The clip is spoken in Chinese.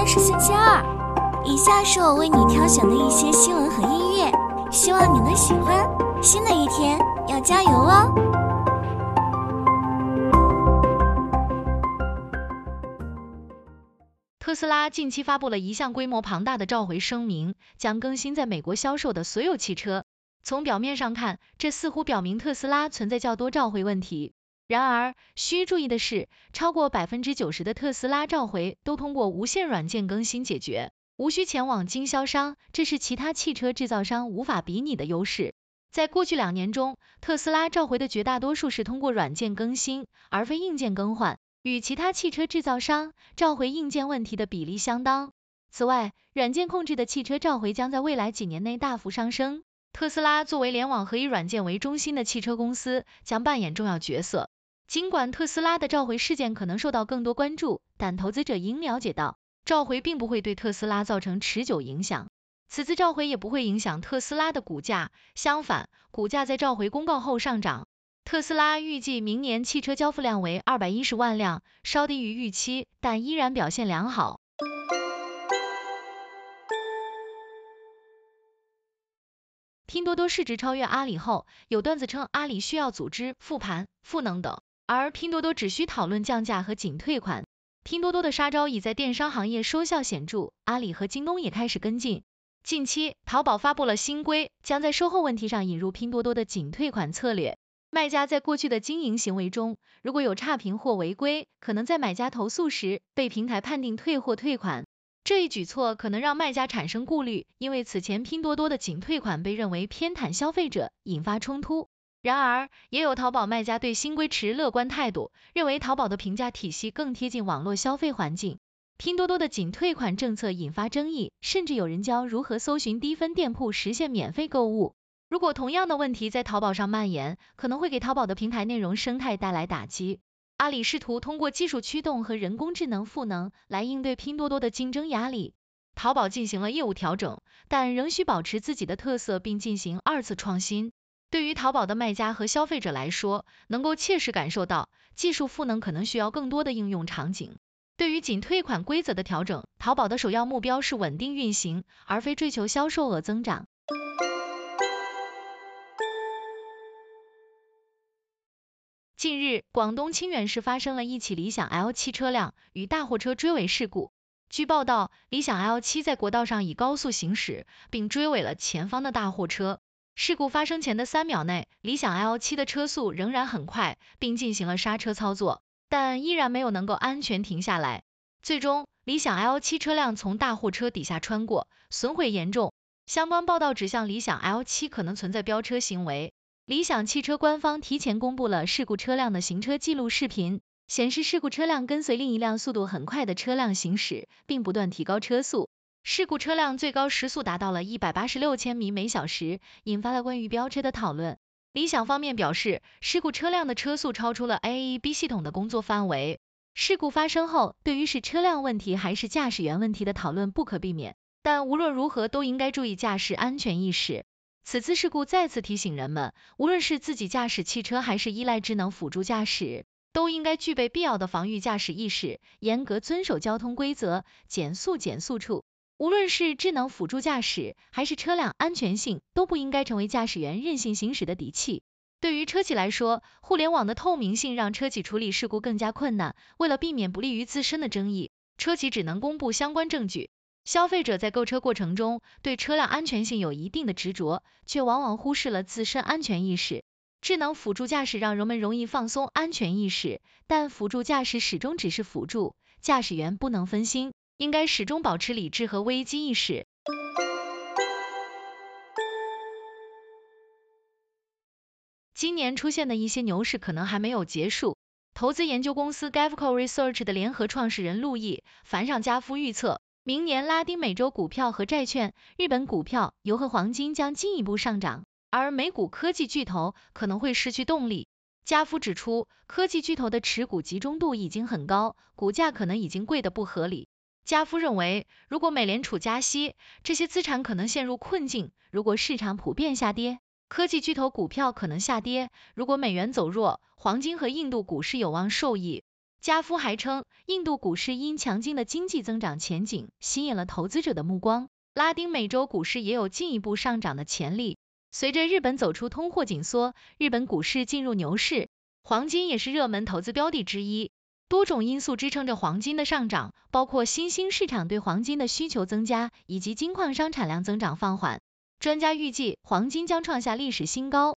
天是星期二，以下是我为你挑选的一些新闻和音乐，希望你能喜欢。新的一天要加油哦！特斯拉近期发布了一项规模庞大的召回声明，将更新在美国销售的所有汽车。从表面上看，这似乎表明特斯拉存在较多召回问题。然而，需注意的是，超过百分之九十的特斯拉召回都通过无线软件更新解决，无需前往经销商，这是其他汽车制造商无法比拟的优势。在过去两年中，特斯拉召回的绝大多数是通过软件更新，而非硬件更换，与其他汽车制造商召回硬件问题的比例相当。此外，软件控制的汽车召回将在未来几年内大幅上升。特斯拉作为联网和以软件为中心的汽车公司，将扮演重要角色。尽管特斯拉的召回事件可能受到更多关注，但投资者应了解到，召回并不会对特斯拉造成持久影响。此次召回也不会影响特斯拉的股价，相反，股价在召回公告后上涨。特斯拉预计明年汽车交付量为二百一十万辆，稍低于预期，但依然表现良好。拼多多市值超越阿里后，有段子称阿里需要组织复盘、赋能等。而拼多多只需讨论降价和仅退款，拼多多的杀招已在电商行业收效显著，阿里和京东也开始跟进。近期，淘宝发布了新规，将在售后问题上引入拼多多的仅退款策略。卖家在过去的经营行为中，如果有差评或违规，可能在买家投诉时被平台判定退货退款。这一举措可能让卖家产生顾虑，因为此前拼多多的仅退款被认为偏袒消费者，引发冲突。然而，也有淘宝卖家对新规持乐观态度，认为淘宝的评价体系更贴近网络消费环境。拼多多的仅退款政策引发争议，甚至有人教如何搜寻低分店铺实现免费购物。如果同样的问题在淘宝上蔓延，可能会给淘宝的平台内容生态带来打击。阿里试图通过技术驱动和人工智能赋能来应对拼多多的竞争压力。淘宝进行了业务调整，但仍需保持自己的特色并进行二次创新。对于淘宝的卖家和消费者来说，能够切实感受到技术赋能可能需要更多的应用场景。对于仅退款规则的调整，淘宝的首要目标是稳定运行，而非追求销售额增长。近日，广东清远市发生了一起理想 L 七车辆与大货车追尾事故。据报道，理想 L 七在国道上以高速行驶，并追尾了前方的大货车。事故发生前的三秒内，理想 L7 的车速仍然很快，并进行了刹车操作，但依然没有能够安全停下来。最终，理想 L7 车辆从大货车底下穿过，损毁严重。相关报道指向理想 L7 可能存在飙车行为。理想汽车官方提前公布了事故车辆的行车记录视频，显示事故车辆跟随另一辆速度很快的车辆行驶，并不断提高车速。事故车辆最高时速达到了一百八十六千米每小时，引发了关于飙车的讨论。理想方面表示，事故车辆的车速超出了 AEB 系统的工作范围。事故发生后，对于是车辆问题还是驾驶员问题的讨论不可避免，但无论如何都应该注意驾驶安全意识。此次事故再次提醒人们，无论是自己驾驶汽车还是依赖智能辅助驾驶，都应该具备必要的防御驾驶意识，严格遵守交通规则，减速减速处。无论是智能辅助驾驶还是车辆安全性，都不应该成为驾驶员任性行驶的底气。对于车企来说，互联网的透明性让车企处理事故更加困难。为了避免不利于自身的争议，车企只能公布相关证据。消费者在购车过程中对车辆安全性有一定的执着，却往往忽视了自身安全意识。智能辅助驾驶让人们容易放松安全意识，但辅助驾驶始终只是辅助，驾驶员不能分心。应该始终保持理智和危机意识。今年出现的一些牛市可能还没有结束。投资研究公司 Gavco Research 的联合创始人路易·凡上加夫预测，明年拉丁美洲股票和债券、日本股票、油和黄金将进一步上涨，而美股科技巨头可能会失去动力。加夫指出，科技巨头的持股集中度已经很高，股价可能已经贵得不合理。加夫认为，如果美联储加息，这些资产可能陷入困境；如果市场普遍下跌，科技巨头股票可能下跌；如果美元走弱，黄金和印度股市有望受益。加夫还称，印度股市因强劲的经济增长前景吸引了投资者的目光，拉丁美洲股市也有进一步上涨的潜力。随着日本走出通货紧缩，日本股市进入牛市，黄金也是热门投资标的之一。多种因素支撑着黄金的上涨，包括新兴市场对黄金的需求增加，以及金矿商产量增长放缓。专家预计，黄金将创下历史新高。